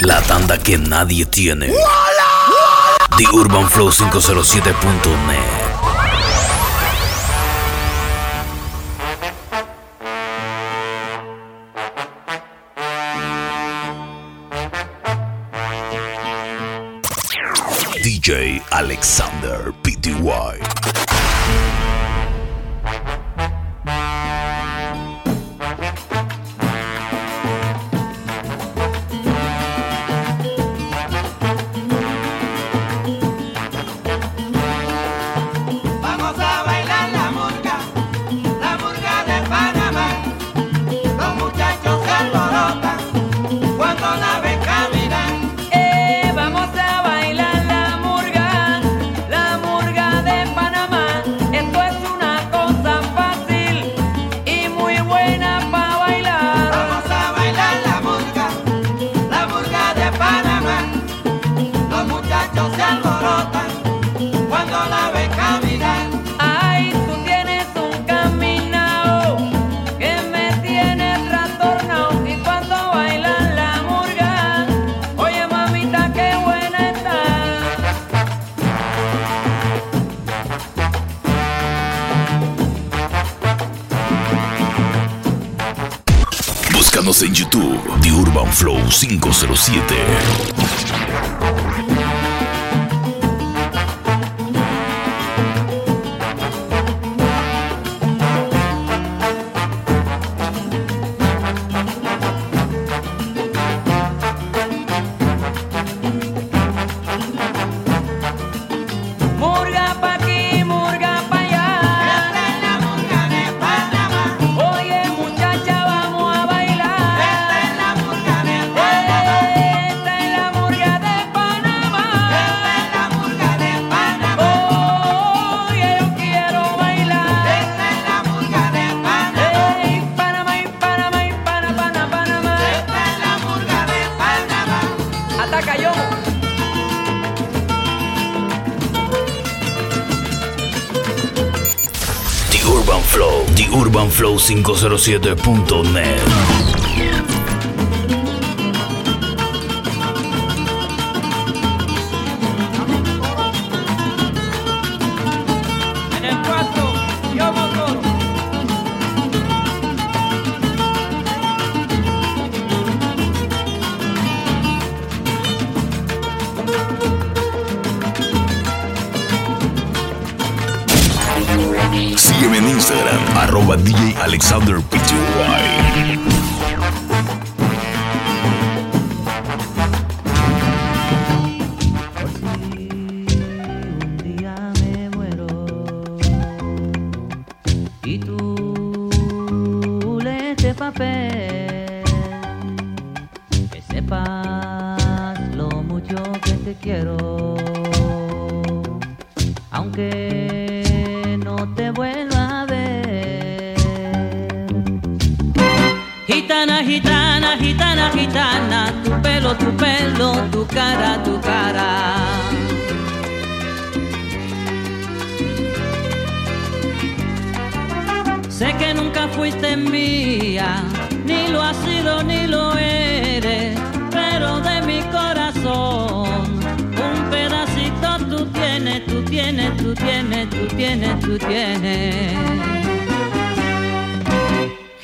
La tanda que nadie tiene. The Urban Flow 507.net. DJ Alexander Pty. En YouTube, The Urban Flow 507. 507.net. urbanflow507.net. DJ Alexander Pty.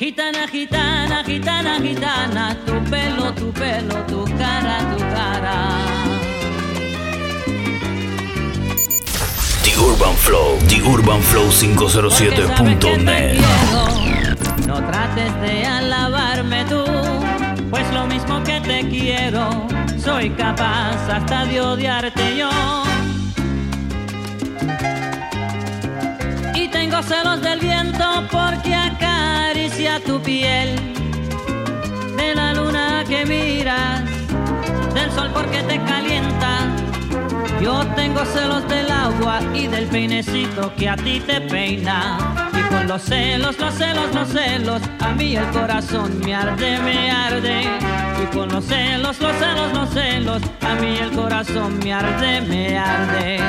Gitana, gitana, gitana, gitana, tu pelo, tu pelo, tu cara, tu cara. The Urban Flow, The Urban Flow 507.net. No trates de alabarme tú, pues lo mismo que te quiero, soy capaz hasta de odiarte yo. Tengo celos del viento porque acaricia tu piel, la luna que miras, del sol porque te calienta. Yo tengo celos del agua y del peinecito que a ti te peina. Y con los celos, los celos, los celos, a mí el corazón me arde, me arde. Y con los celos, los celos, los celos, a mí el corazón me arde, me arde.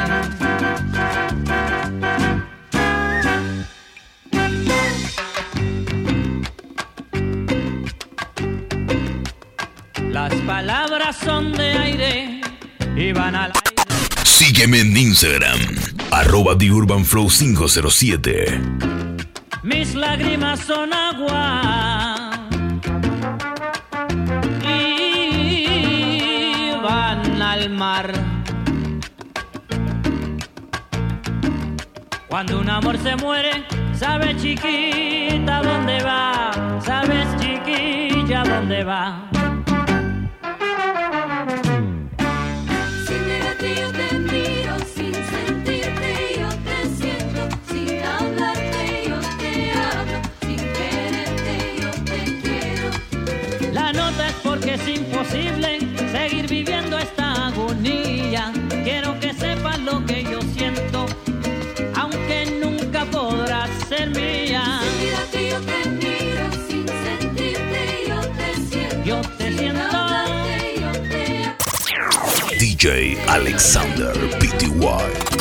Las palabras son de aire y van al aire. Sígueme en Instagram, arroba The Urban Flow 507. Mis lágrimas son agua y van al mar. Cuando un amor se muere, sabes chiquita dónde va, sabes chiquilla dónde va. La nota es porque es imposible seguir viviendo esta agonía. Quiero que sepas lo que yo siento, aunque nunca podrás ser mía. Sin mirarte yo te miro, sin sentirte yo te siento, Yo te sin siento. hablarte yo te. DJ Alexander Pty.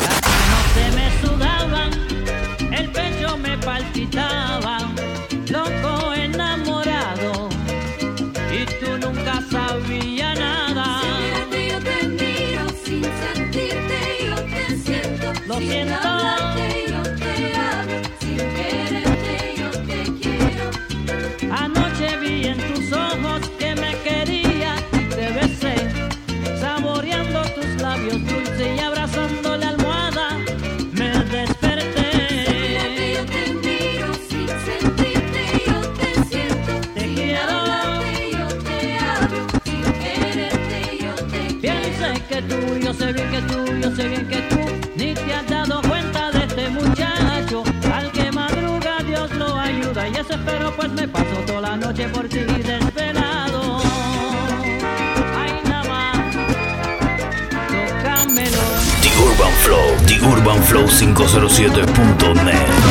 Sé bien que tú ni te has dado cuenta de este muchacho. Al que madruga Dios lo ayuda y eso espero pues me paso toda la noche por ti desvelado. Ay nada más, tócamelo. The Urban Flow, The Urban Flow 507.net.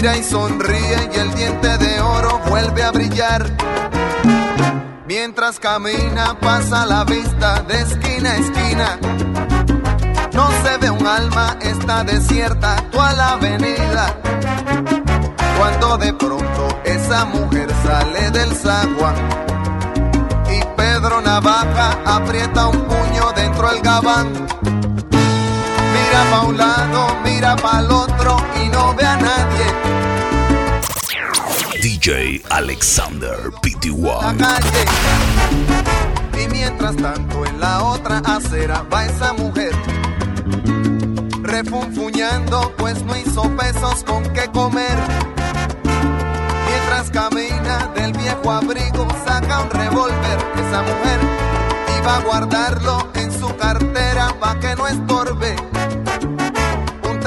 Mira y sonríe y el diente de oro vuelve a brillar. Mientras camina pasa la vista de esquina a esquina. No se ve un alma, está desierta toda la avenida. Cuando de pronto esa mujer sale del zaguán y Pedro Navaja aprieta un puño dentro del gabán. Mira pa' un lado, mira pa' el otro y no ve a nadie. DJ Alexander Pty. la calle. Y mientras tanto en la otra acera va esa mujer. Refunfuñando pues no hizo pesos con qué comer. Mientras camina del viejo abrigo saca un revólver. Esa mujer iba a guardarlo en su cartera pa' que no estorbe.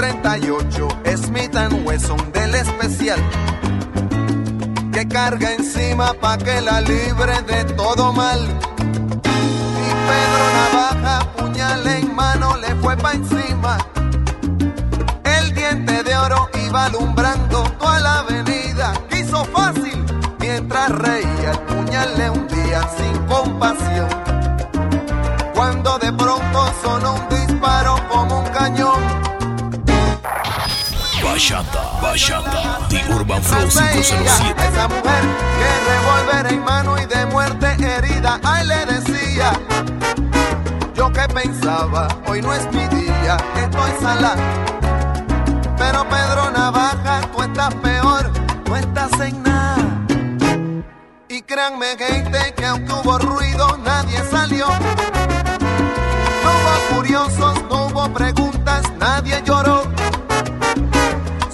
Un 38 Smith Wesson del especial que carga encima pa' que la libre de todo mal. Y Pedro Navaja, puñal en mano, le fue pa' encima. El diente de oro iba alumbrando toda la avenida. Quiso fácil mientras reía Bachata, Bachata, The Urban Flow Mientras veía 507. a esa mujer que revólver en mano y de muerte herida, ay le decía. Yo que pensaba, hoy no es mi día, estoy sala. Pero Pedro Navaja, tú estás peor, tú estás en nada. Y créanme gente que aunque hubo ruido, nadie salió. No hubo curiosos, no hubo preguntas, nadie lloró.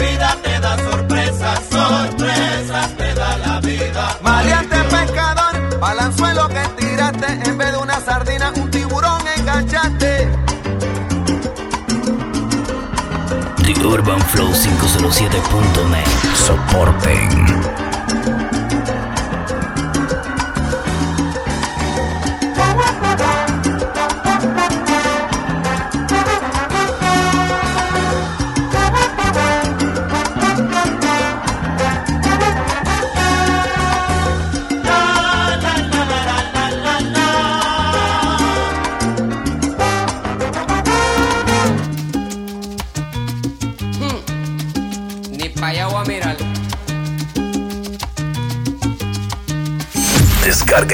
Vida te da sorpresas, sorpresas te da la vida. Maleante pescador, balanzuelo que tiraste, en vez de una sardina, un tiburón enganchaste. The Urban Flow 507.net. Soporten.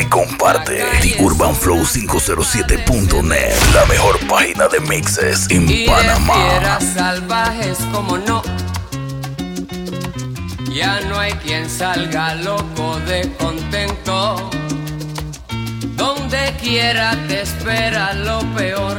Y comparte The Urban Flow 507.net. La mejor página de mixes en Y Panamá. salvajes como no. Ya no hay quien salga loco de contento. Donde quiera te espera lo peor.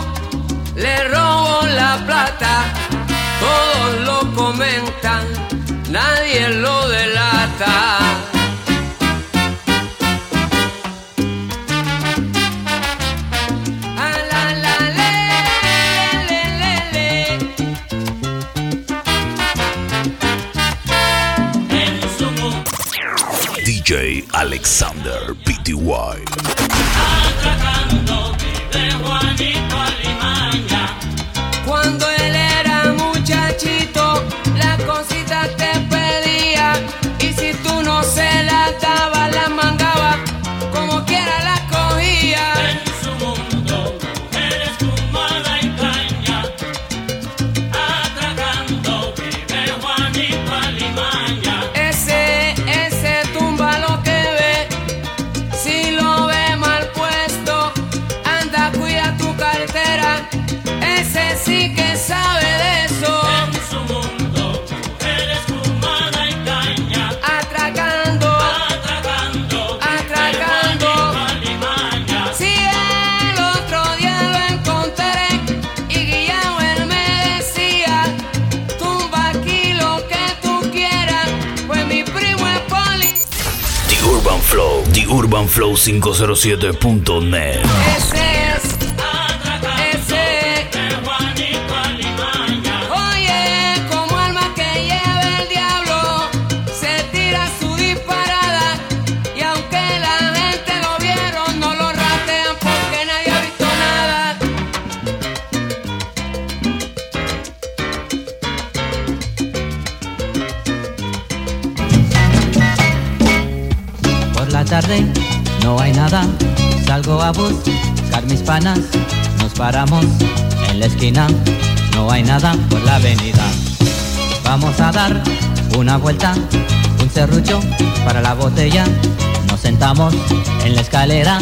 le robó la plata, todos lo comentan, nadie lo delata. DJ Alexander PTY. Show507.net. nos paramos en la esquina, no hay nada por la avenida. Vamos a dar una vuelta, un serrucho para la botella, nos sentamos en la escalera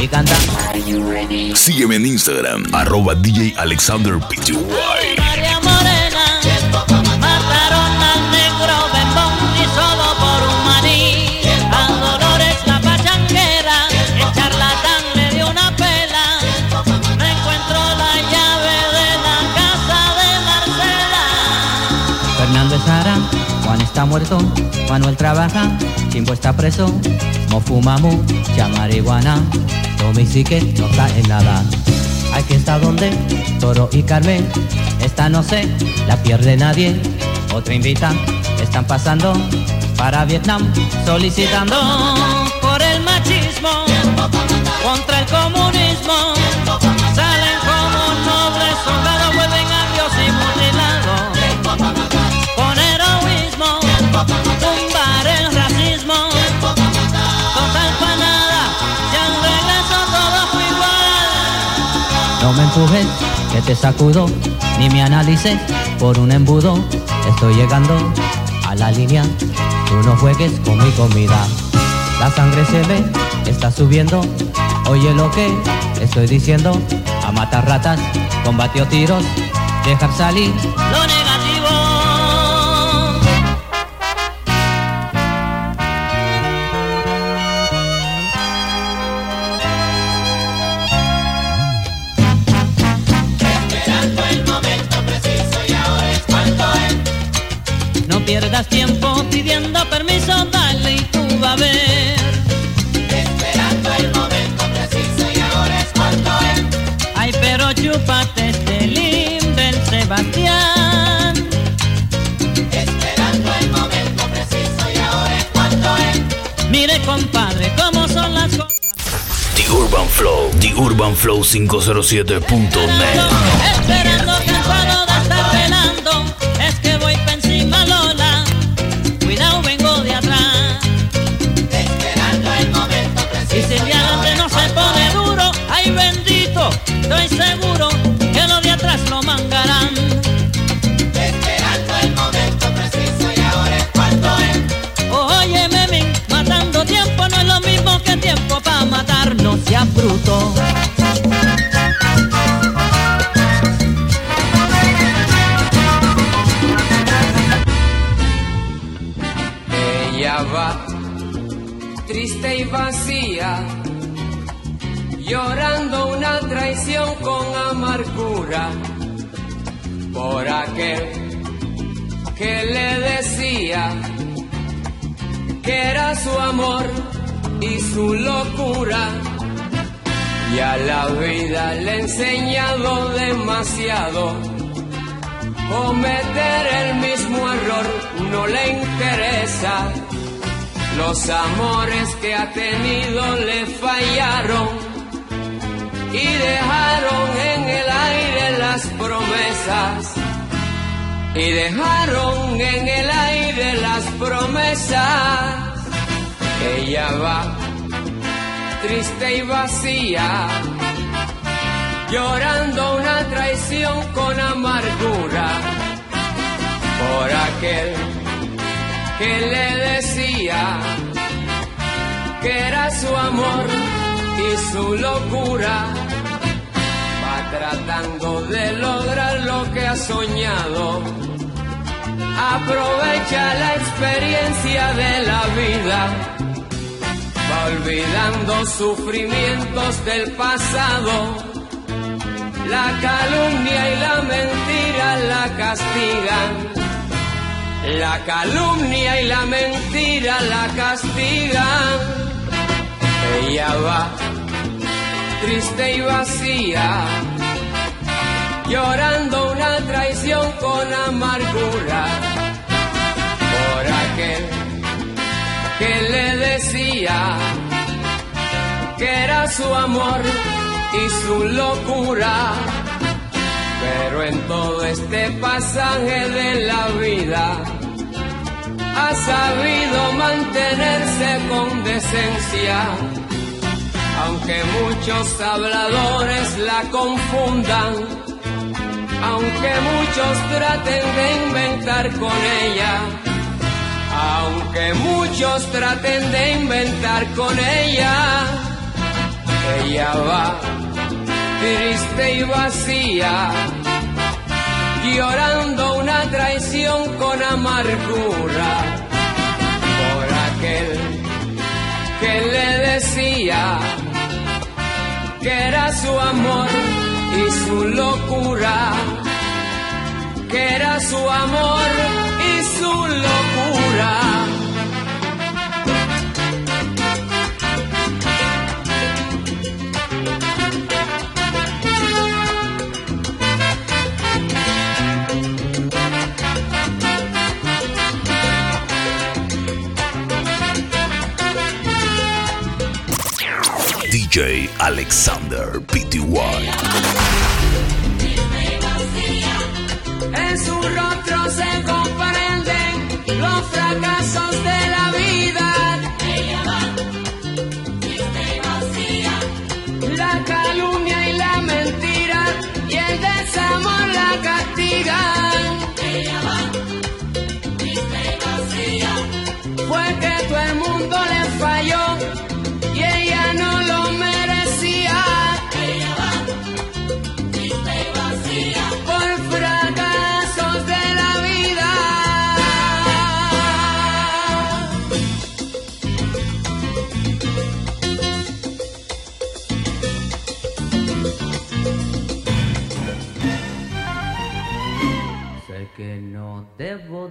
y cantamos. Sígueme en Instagram, arroba DJ Alexander Pty. Está muerto, Manuel trabaja, Chimbo está preso, no fuma mucha marihuana, Tommy sí que no está en nada. Aquí está donde Toro y Carmen, esta no sé, la pierde nadie, otra invita, están pasando para Vietnam, solicitando por el machismo, contra el comunismo. Que te sacudo, ni me analices por un embudo. Estoy llegando a la línea, tú no juegues con mi comida. La sangre se ve, está subiendo. Oye lo que estoy diciendo, a matar ratas, combatió tiros, dejar salir. Pierdas tiempo pidiendo permiso, dale y tú va a ver. Esperando el momento preciso y ahora es cuando es. Ay, pero chúpate este limber, Sebastián. Esperando el momento preciso y ahora es cuando es. Mire, compadre, cómo son las cosas. The Urban Flow, The Urban Flow 507.net. Esperando le he enseñado demasiado. Cometer el mismo error no le interesa. Los amores que ha tenido le fallaron y dejaron en el aire las promesas. Y dejaron en el aire las promesas. Ella va triste y vacía, llorando una traición con amargura por aquel que le decía que era su amor y su locura. Va tratando de lograr lo que ha soñado. Aprovecha la experiencia de la vida. Va olvidando sufrimientos del pasado. La calumnia y la mentira la castigan. La calumnia y la mentira la castigan. Ella va triste y vacía, llorando una traición con amargura por aquel que le decía que era su amor y su locura. Pero en todo este pasaje de la vida ha sabido mantenerse con decencia. Aunque muchos habladores la confundan, aunque muchos traten de inventar con ella, aunque muchos traten de inventar con ella, ella va triste y vacía, llorando una traición con amargura por aquel que le decía que era su amor y su locura, que era su amor y su locura. Alexander Pty. En su rostro se comprenden los fracasos de la vida.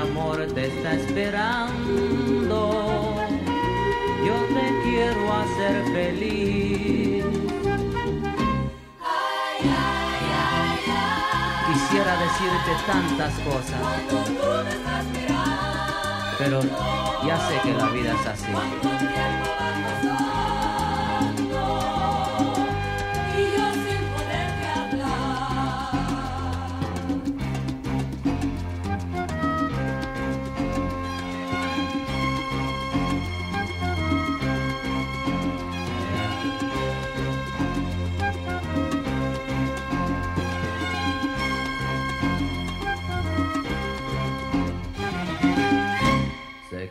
amor te está esperando. Yo te quiero hacer feliz. Quisiera decirte tantas cosas, pero ya sé que la vida es así.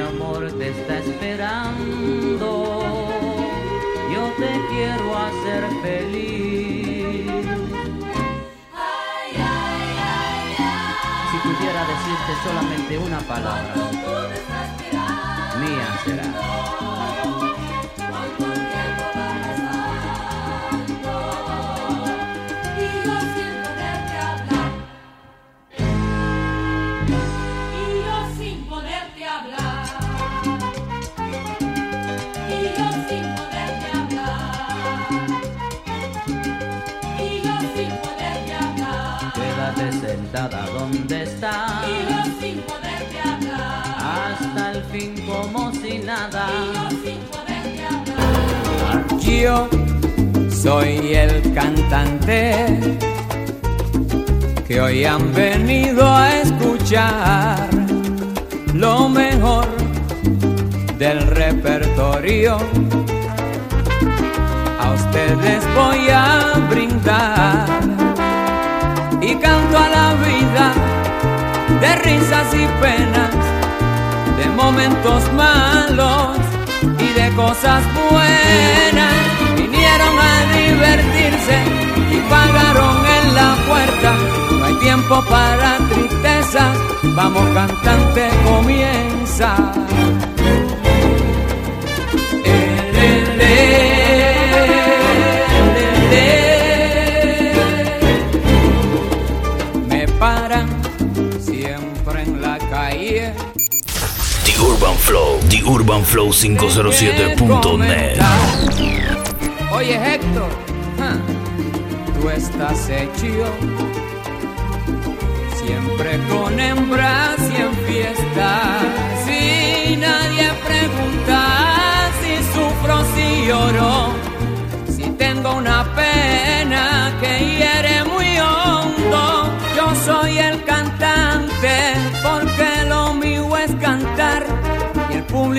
amor te está esperando. Yo te quiero hacer feliz. Si pudiera decirte solamente una palabra, mía será. Sentada donde estás Y yo sin poderte hablar. hasta el fin como si nada. Y yo sin poderte hablar. Yo Soy el cantante que hoy han venido a escuchar lo mejor del repertorio. A ustedes voy a brindar canto a la vida de risas y penas, de momentos malos y de cosas buenas. Vinieron a divertirse y pagaron en la puerta. No hay tiempo para tristeza, vamos cantante, comienza. Urban Flow, The Urban Flow 507.net. Oye Héctor, tú estás hecho siempre con hembras y en fiestas. Si nadie pregunta si sufro, si lloro, si tengo una pena que hiere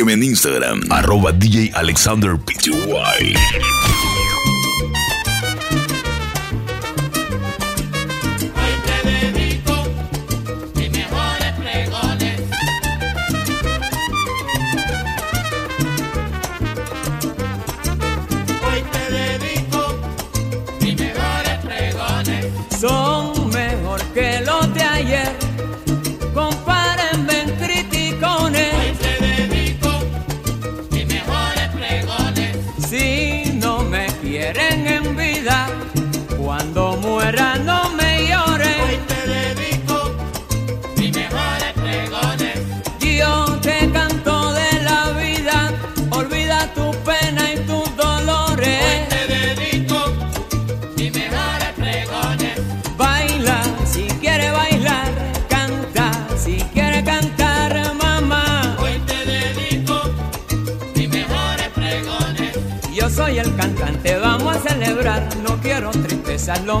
Sígueme en Instagram, arroba DJ Alexander Pty. Son mejor que los de ayer. Quiero tristeza, lo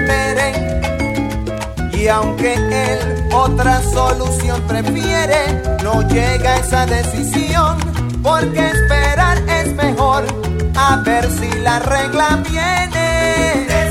y aunque él otra solución prefiere, no llega a esa decisión, porque esperar es mejor, a ver si la regla viene.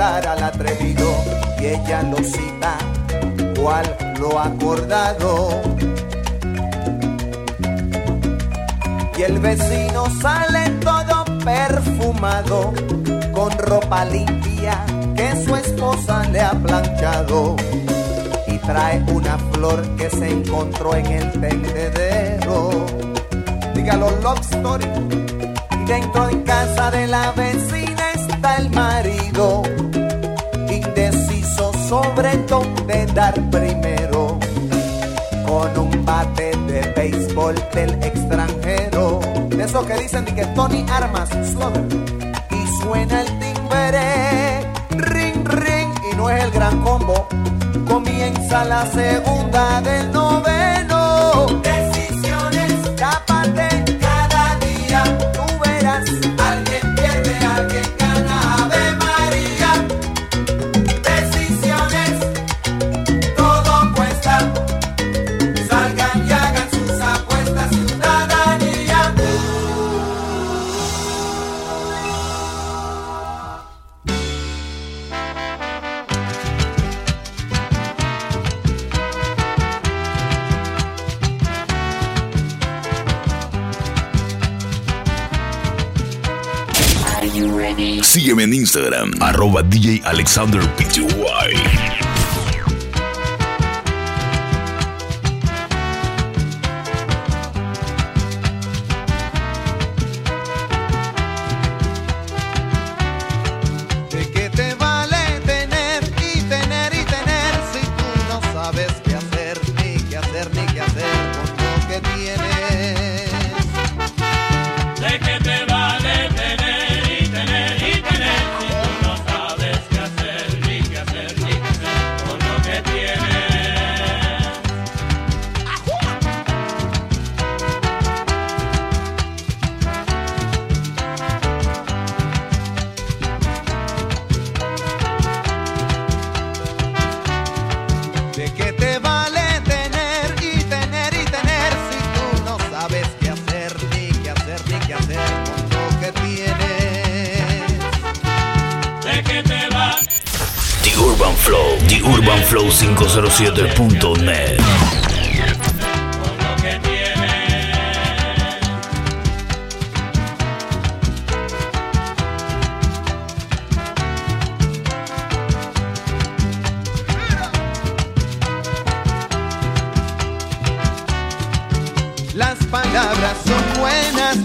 al atrevido y ella lo cita cual lo acordado. Y el vecino sale todo perfumado, con ropa limpia que su esposa le ha planchado. Y trae una flor que se encontró en el tendedero. Dígalo, love story. Y dentro de casa de la vecina está el marido, sobre dónde dar primero con un bate de béisbol del extranjero. De esos que dicen de que Tony Armas, Slugger. Y suena el timbre, ring, ring, y no es el gran combo. Comienza la segunda del noveno. Sígueme en Instagram, arroba DJ Alexander Pty.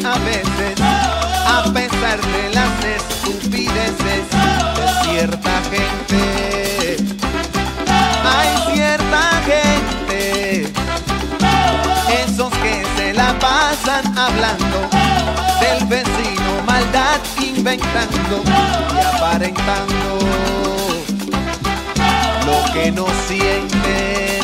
A veces, a pesar de las estupideces de cierta gente. Hay cierta gente, esos que se la pasan hablando del vecino, maldad inventando y aparentando lo que no sienten.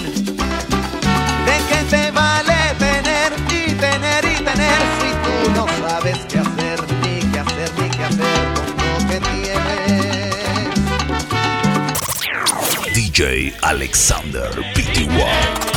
DJ Alexander Pty.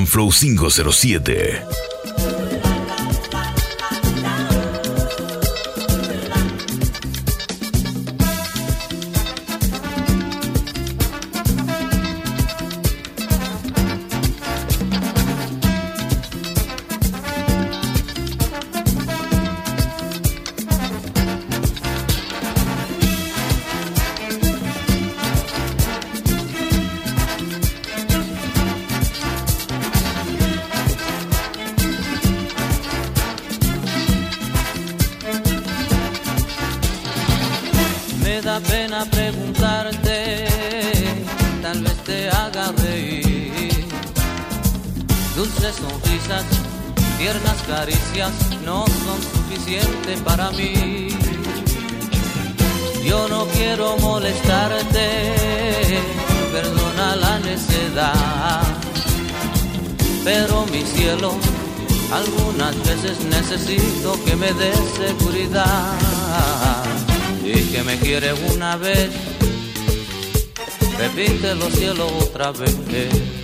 Urban Flow 507. Dulces sonrisas, tiernas caricias no son suficientes para mí. Yo no quiero molestarte, perdona la necedad. Pero mi cielo, algunas veces necesito que me des seguridad y que me quiere una vez. Repítelo cielo otra vez.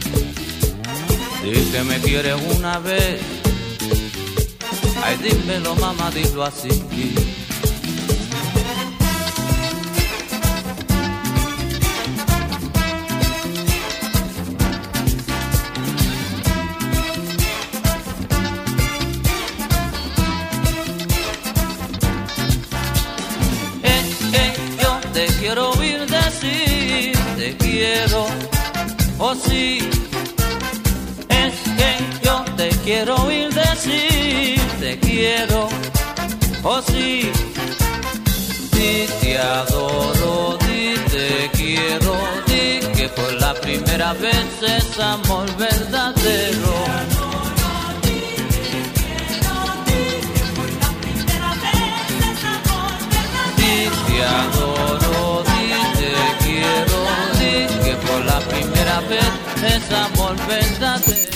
Y que me quiere una vez. Ay, dímelo mamá, dilo así. Es que yo te quiero oír decir, te quiero, oh sí. Quiero oír decir, te quiero, oh sí. Di te adoro, di te quiero, di que por la primera vez es amor verdadero. Di te adoro, di te quiero, di que por la primera vez es amor verdadero.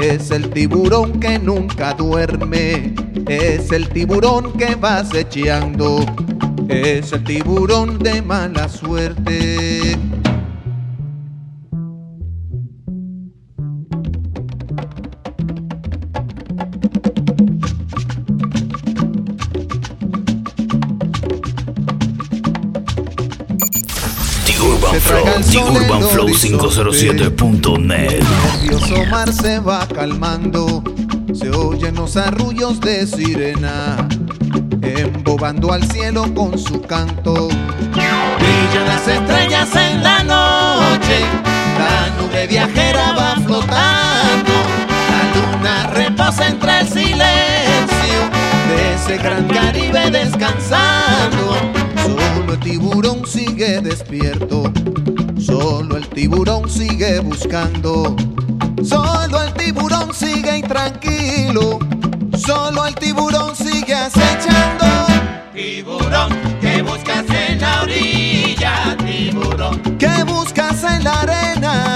es el tiburón que nunca duerme, es el tiburón que va acechando, es el tiburón de mala suerte. The Urban Flow, The Urban Flow horizonte. 507.net. El nervioso mar se va calmando, se oyen los arrullos de sirena, embobando al cielo con su canto. Brillan las estrellas en la noche, la nube viajera va flotando, la luna reposa entre el silencio de ese gran Caribe descansando. Solo el tiburón sigue despierto. Solo el tiburón sigue buscando. Solo el tiburón sigue intranquilo. Solo el tiburón sigue acechando. Tiburón, que buscas en la orilla? Tiburón, ¿Qué buscas en la arena?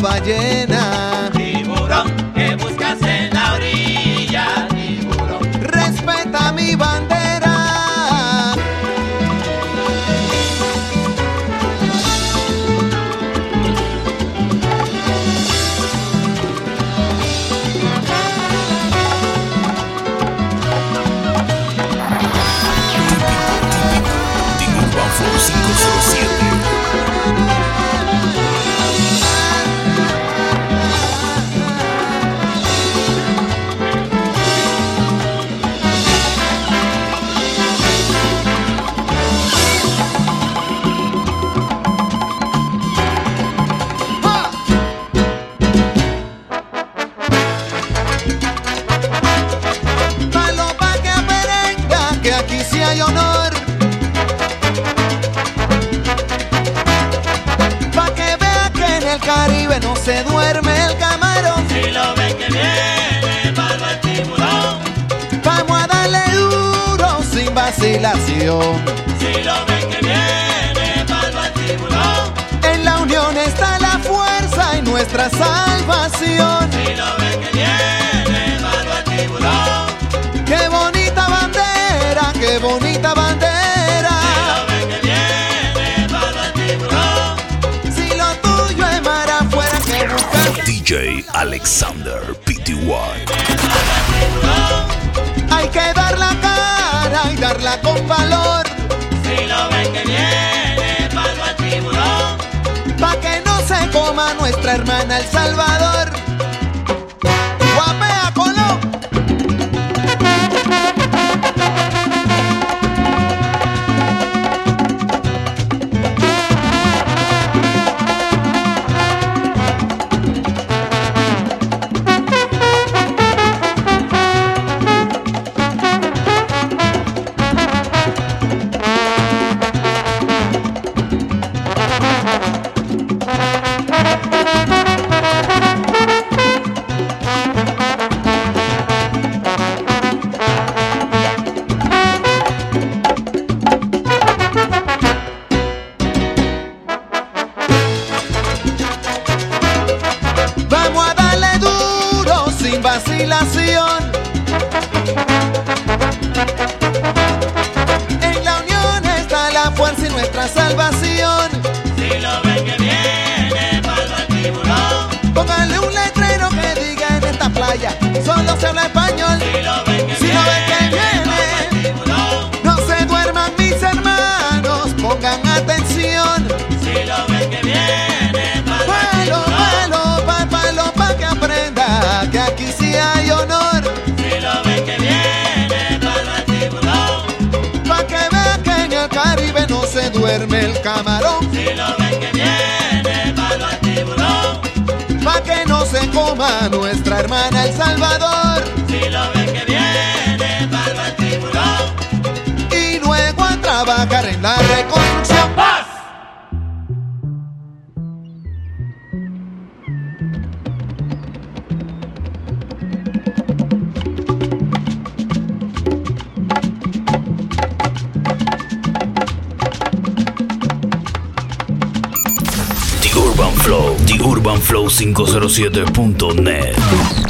Con vacilación. Si lo ven que viene, tiburón. En la unión está la fuerza y nuestra salvación. Si lo ven que viene, tiburón. Qué bonita bandera, qué bonita Si bandera. lo ven que viene, el tiburón. Si lo tuyo es mar afuera, que buscas. DJ Alexander PTY. Hay que dar la cara y darla con valor. Si lo ven que viene, barba el tiburón. Pa' que no se coma nuestra hermana El Salvador. Vacilación. En la unión está la fuerza y nuestra salvación. Si lo ven que viene, barba el tiburón. Póngale un letrero que diga en esta playa, solo se habla español. Si se coma nuestra hermana El Salvador. Si lo ven que viene, barba el tiburón. Y luego a trabajar en la reconstrucción. 507.net.